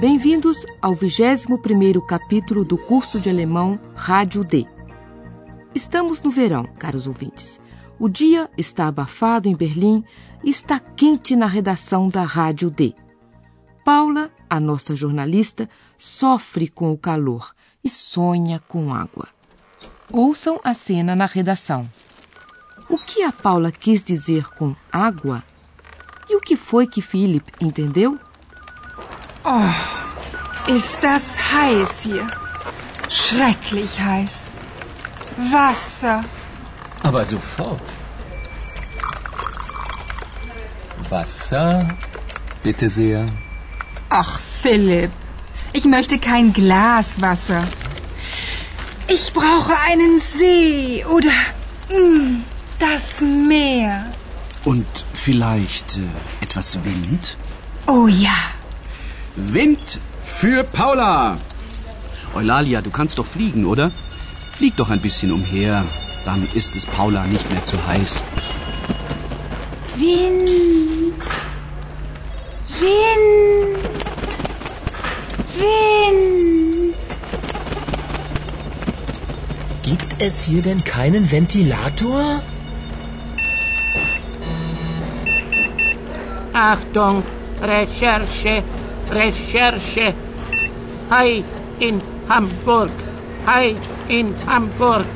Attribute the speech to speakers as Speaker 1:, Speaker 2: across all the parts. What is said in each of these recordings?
Speaker 1: Bem-vindos ao 21º capítulo do curso de alemão Rádio D. Estamos no verão, caros ouvintes. O dia está abafado em Berlim e está quente na redação da Rádio D. Paula, a nossa jornalista, sofre com o calor e sonha com água. Ouçam a cena na redação. O que a Paula quis dizer com água? E o que foi que Philip entendeu?
Speaker 2: Oh, ist das heiß hier. Schrecklich heiß. Wasser.
Speaker 3: Aber sofort. Wasser, bitte sehr.
Speaker 2: Ach, Philipp, ich möchte kein Glas Wasser. Ich brauche einen See oder mm, das Meer.
Speaker 4: Und vielleicht äh, etwas Wind?
Speaker 2: Oh ja.
Speaker 4: Wind für Paula. Eulalia, du kannst doch fliegen, oder? Flieg doch ein bisschen umher. Dann ist es Paula nicht mehr zu heiß.
Speaker 2: Wind. Wind. Wind.
Speaker 3: Gibt es hier denn keinen Ventilator?
Speaker 5: Achtung, Recherche, Recherche. Hi in Hamburg, hi in Hamburg.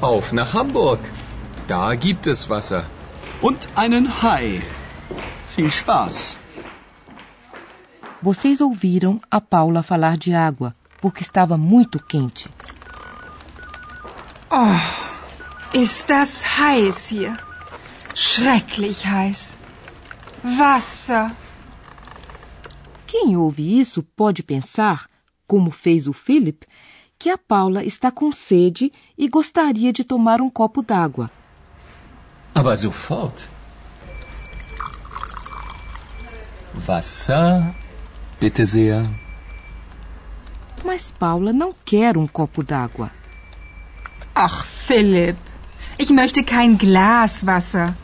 Speaker 3: Auf nach Hamburg. Da gibt es Wasser.
Speaker 4: Und einen Hai. Viel Spaß.
Speaker 1: Vocês ouviram a Paula falar de água, porque estava muito quente.
Speaker 2: Oh, ist das heiß hier. Schrecklich heiß. Wasser.
Speaker 1: Quem ouve isso pode pensar, como fez o Philip, que a Paula está com sede e gostaria de tomar um copo d'água.
Speaker 3: Aber sofort. Wasser, bitte sehr.
Speaker 1: Mas Paula não quer um copo d'água.
Speaker 2: Ach, Philipp, ich möchte kein Glas Wasser.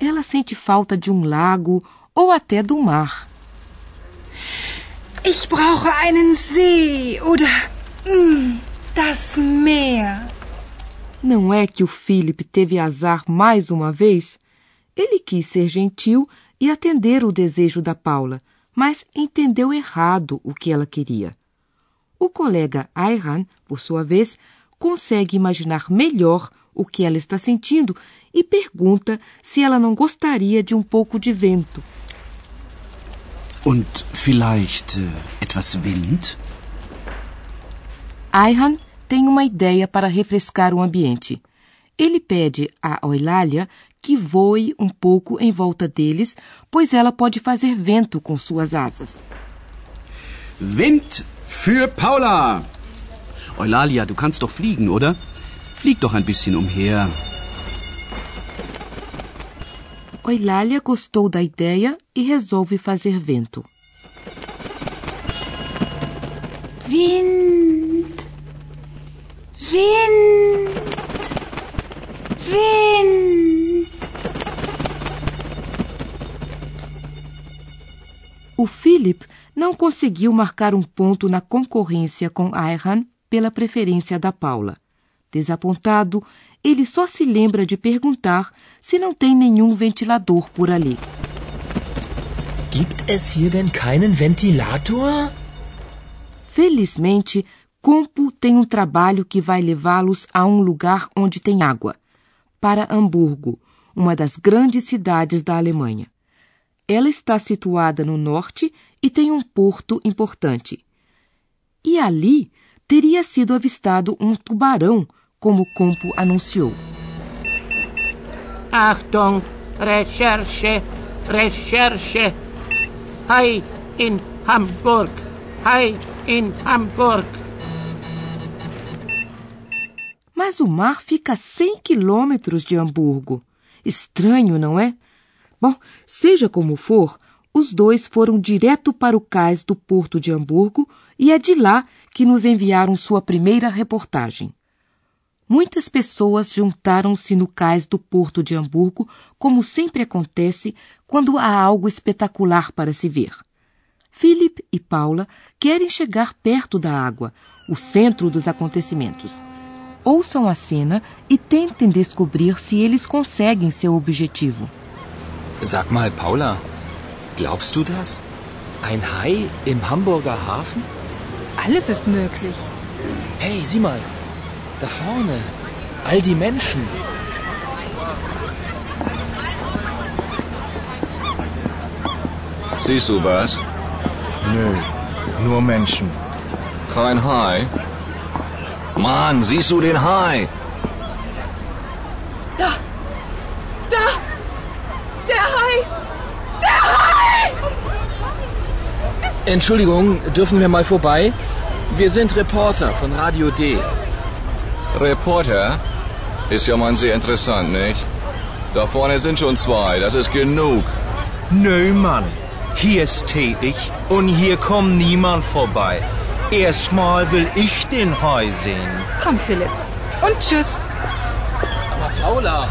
Speaker 1: Ela sente falta de um lago ou até do mar.
Speaker 2: Ich brauche einen See oder mm, das Meer.
Speaker 1: Não é que o Philip teve azar mais uma vez? Ele quis ser gentil e atender o desejo da Paula, mas entendeu errado o que ela queria. O colega Ayran, por sua vez, consegue imaginar melhor o que ela está sentindo e pergunta se ela não gostaria de um pouco de vento.
Speaker 4: Und vielleicht äh, etwas Wind?
Speaker 1: Ayhan tem uma ideia para refrescar o ambiente. Ele pede a Eulalia que voe um pouco em volta deles, pois ela pode fazer vento com suas asas.
Speaker 4: Wind für Paula. Eulalia, du kannst doch fliegen, oder? Flieg doch ein bisschen umher.
Speaker 1: Eulalia gostou da ideia e resolve fazer vento.
Speaker 2: Wind. Wind. Wind.
Speaker 1: O Philip não conseguiu marcar um ponto na concorrência com Ayhan pela preferência da Paula. Desapontado, ele só se lembra de perguntar se não tem nenhum ventilador por ali.
Speaker 3: Gibt es hier denn keinen Ventilator?
Speaker 1: Felizmente, Compo tem um trabalho que vai levá-los a um lugar onde tem água para Hamburgo, uma das grandes cidades da Alemanha. Ela está situada no norte e tem um porto importante. E ali teria sido avistado um tubarão, como Compo anunciou.
Speaker 5: Achtung, Recherche, Recherche. Hi in Hamburg, Hai in Hamburg.
Speaker 1: Mas o mar fica a 100 quilômetros de Hamburgo. Estranho, não é? Bom, seja como for, os dois foram direto para o cais do porto de Hamburgo e é de lá que nos enviaram sua primeira reportagem. Muitas pessoas juntaram-se no cais do porto de Hamburgo, como sempre acontece quando há algo espetacular para se ver. Philip e Paula querem chegar perto da água, o centro dos acontecimentos. Ouçam a cena e tentem descobrir se eles conseguem seu objetivo.
Speaker 3: Sag mal, Paula, glaubst du das? Ein Hai im Hamburger Hafen?
Speaker 2: Alles ist möglich.
Speaker 3: Hey, sieh mal, da vorne, all die Menschen.
Speaker 6: Siehst du was?
Speaker 7: Nö, nur Menschen.
Speaker 6: Kein Hai? Mann, siehst du den Hai?
Speaker 2: Da! Da! Der Hai! Der Hai!
Speaker 3: Entschuldigung, dürfen wir mal vorbei? Wir sind Reporter von Radio D.
Speaker 6: Reporter? Ist ja mal sehr interessant, nicht? Da vorne sind schon zwei, das ist genug.
Speaker 7: Nö, Mann. Hier ist tätig und hier kommt niemand vorbei. Erstmal will ich den Hai sehen.
Speaker 2: Komm, Philipp. Und tschüss.
Speaker 3: Aber Paula!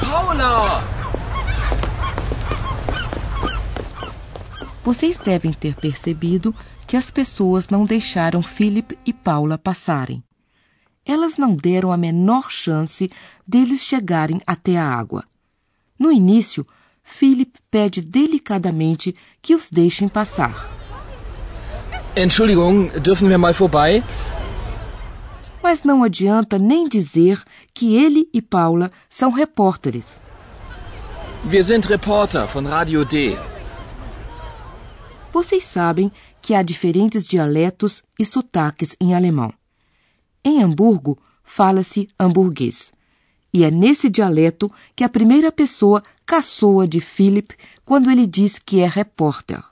Speaker 3: Paula!
Speaker 1: Vocês devem ter percebido que as pessoas não deixaram Philip e Paula passarem. Elas não deram a menor chance deles chegarem até a água. No início, Philip pede delicadamente que os deixem passar.
Speaker 3: Entschuldigung, dürfen wir mal vorbei?
Speaker 1: Mas não adianta nem dizer que ele e Paula são repórteres.
Speaker 3: Wir sind Reporter von Radio D.
Speaker 1: Vocês sabem que há diferentes dialetos e sotaques em alemão. Em Hamburgo, fala-se hamburguês. E é nesse dialeto que a primeira pessoa caçoa de Philip quando ele diz que é repórter.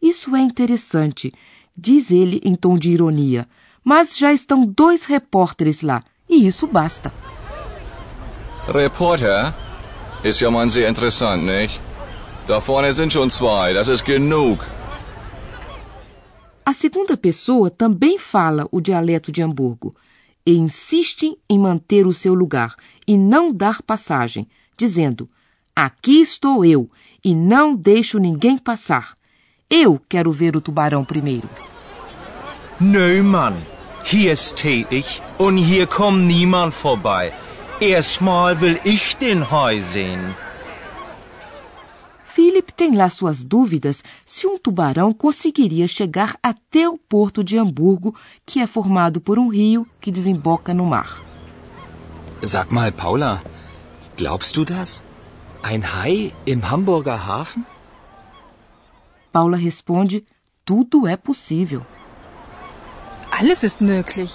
Speaker 1: Isso é interessante, diz ele em tom de ironia, mas já estão dois repórteres lá, e isso basta.
Speaker 6: Reporter? Ist ja mal sehr interessant, nicht? Da vorne sind schon zwei, das ist genug.
Speaker 1: A segunda pessoa também fala o dialeto de Hamburgo e insiste em manter o seu lugar e não dar passagem, dizendo: Aqui estou eu e não deixo ninguém passar. Eu quero ver o tubarão primeiro.
Speaker 7: Nö, Mann. Hier ist tätig und hier kommt niemand vorbei. Erstmal will ich den Hai sehen.
Speaker 1: Philip tem lá suas dúvidas se um tubarão conseguiria chegar até o porto de Hamburgo, que é formado por um rio que desemboca no mar.
Speaker 3: Sag mal, Paula, glaubst du das? Ein Hai im Hamburger Hafen?
Speaker 1: Paula responde: tudo é possível.
Speaker 2: Alles ist möglich.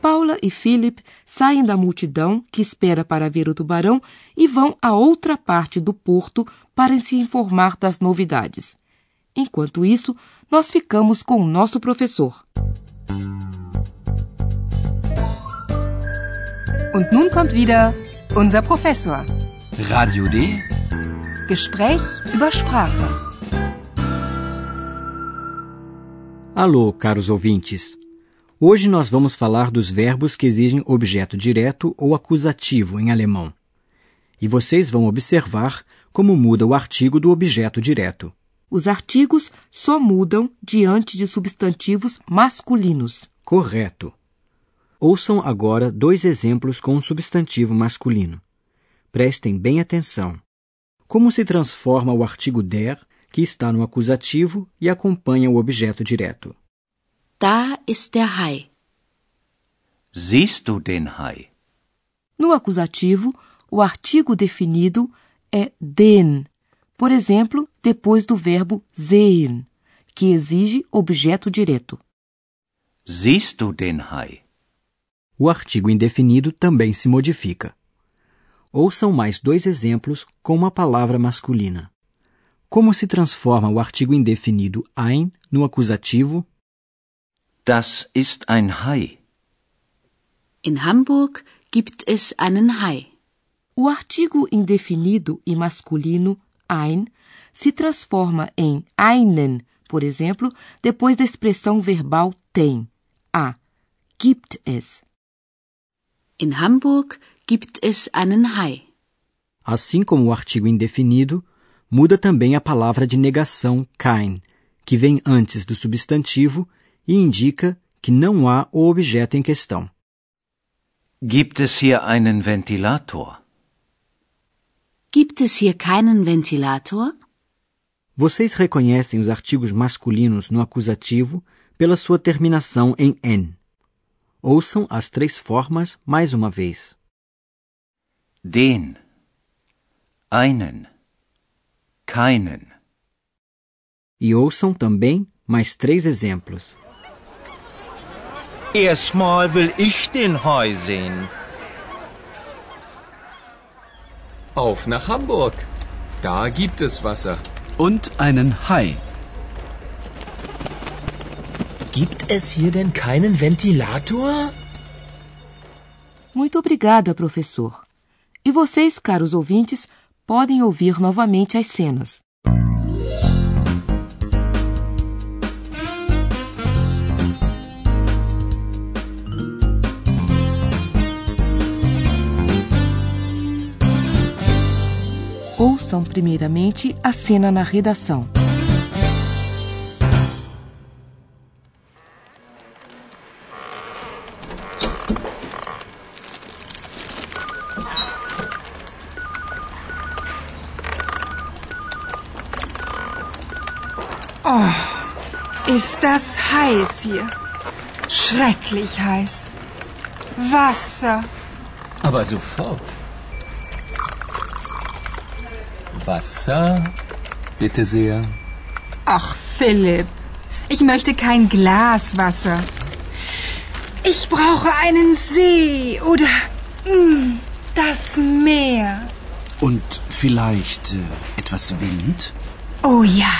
Speaker 1: Paula e Philip saem da multidão que espera para ver o tubarão e vão a outra parte do porto para se informar das novidades. Enquanto isso, nós ficamos com o nosso professor.
Speaker 2: Und nun kommt wieder unser Professor.
Speaker 3: Radio D?
Speaker 2: Gespräch über Sprache.
Speaker 8: Alô, caros ouvintes. Hoje nós vamos falar dos verbos que exigem objeto direto ou acusativo em alemão. E vocês vão observar como muda o artigo do objeto direto.
Speaker 1: Os artigos só mudam diante de substantivos masculinos.
Speaker 8: Correto. Ouçam agora dois exemplos com um substantivo masculino. Prestem bem atenção. Como se transforma o artigo der, que está no acusativo e acompanha o objeto direto?
Speaker 9: Da ist der Hai.
Speaker 7: Siehst du den Hai?
Speaker 1: No acusativo, o artigo definido é den, por exemplo, depois do verbo sehen, que exige objeto direto.
Speaker 7: Siehst du den Hai?
Speaker 8: O artigo indefinido também se modifica. Ouçam mais dois exemplos com uma palavra masculina. Como se transforma o artigo indefinido ein no acusativo?
Speaker 10: Das ist ein Hai.
Speaker 9: In Hamburg gibt es einen Hai.
Speaker 1: O artigo indefinido e masculino ein se transforma em einen, por exemplo, depois da expressão verbal tem, a, gibt es.
Speaker 9: In Hamburg gibt es einen Hai.
Speaker 8: Assim como o artigo indefinido, muda também a palavra de negação kein, que vem antes do substantivo e indica que não há o objeto em questão.
Speaker 10: Gibt es hier einen Ventilator?
Speaker 9: Gibt es hier keinen Ventilator?
Speaker 8: Vocês reconhecem os artigos masculinos no acusativo pela sua terminação em n. Ouçam as três formas mais uma vez.
Speaker 10: Den. Einen. Keinen.
Speaker 8: E ouçam também mais três exemplos.
Speaker 7: Erstmal will ich den Hai sehen.
Speaker 3: Auf nach Hamburg. Da gibt es Wasser.
Speaker 4: Und einen Hai.
Speaker 11: Gibt es hier denn keinen Ventilator?
Speaker 1: Muito obrigada, professor. E vocês, caros ouvintes, podem ouvir novamente as cenas. Ouçam primeiramente a cena na redação.
Speaker 2: Oh, ist das heiß hier. Schrecklich heiß. Wasser.
Speaker 3: Aber sofort. Wasser, bitte sehr.
Speaker 2: Ach, Philipp, ich möchte kein Glas Wasser. Ich brauche einen See oder mm, das Meer.
Speaker 4: Und vielleicht äh, etwas Wind?
Speaker 2: Oh ja.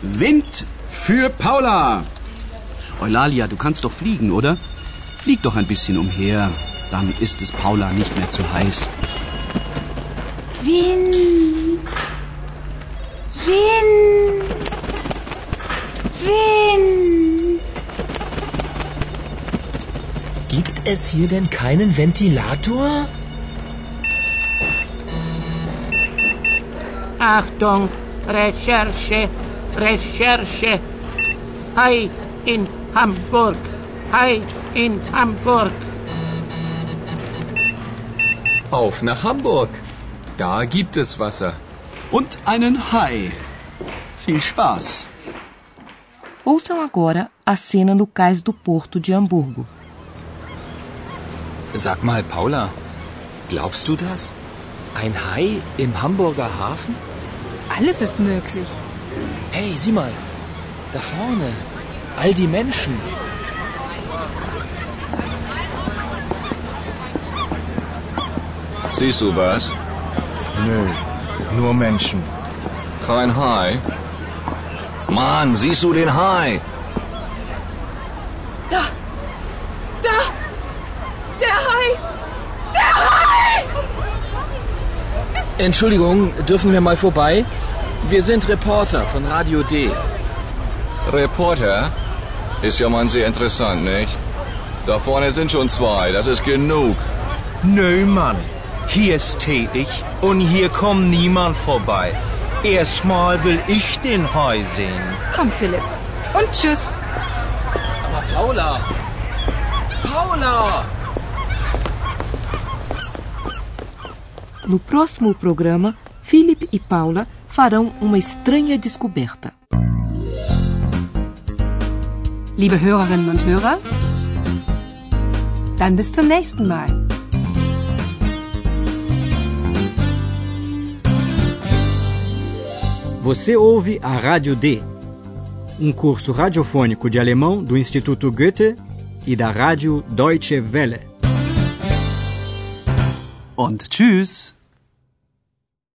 Speaker 4: Wind für Paula! Eulalia, du kannst doch fliegen, oder? Flieg doch ein bisschen umher, dann ist es Paula nicht mehr zu heiß.
Speaker 2: Wind. Wind. Wind.
Speaker 11: Gibt es hier denn keinen Ventilator?
Speaker 5: Achtung, Recherche, Recherche. Hai in Hamburg. Hai in Hamburg.
Speaker 3: Auf nach Hamburg. Da gibt es Wasser.
Speaker 4: Und einen Hai. Viel Spaß.
Speaker 1: Ouçam agora a cena no cais do porto de Hamburgo.
Speaker 3: Sag mal, Paula, glaubst du das? Ein Hai im Hamburger Hafen?
Speaker 2: Alles ist möglich.
Speaker 11: Hey, sieh mal. Da vorne. All die Menschen.
Speaker 6: Siehst du was?
Speaker 7: Nö, nur Menschen.
Speaker 6: Kein Hai. Mann, siehst du den Hai?
Speaker 2: Da! Da! Der Hai! Der Hai!
Speaker 11: Entschuldigung, dürfen wir mal vorbei? Wir sind Reporter von Radio D.
Speaker 6: Reporter? Ist ja mal sehr interessant, nicht? Da vorne sind schon zwei, das ist genug.
Speaker 7: Nö, Mann. Hier stehe ich und hier kommt niemand vorbei. Erstmal will ich den Hai sehen.
Speaker 2: Komm, Philipp. Und tschüss.
Speaker 11: Aber Paula! Paula!
Speaker 1: No próximo programa, Philip e Paula farão uma estranha descoberta.
Speaker 2: Liebe Hörerinnen und Hörer, dann bis zum nächsten Mal.
Speaker 8: Você ouve a Rádio D, um curso radiofônico de alemão do Instituto Goethe e da Rádio Deutsche Welle.
Speaker 4: Und tschüss.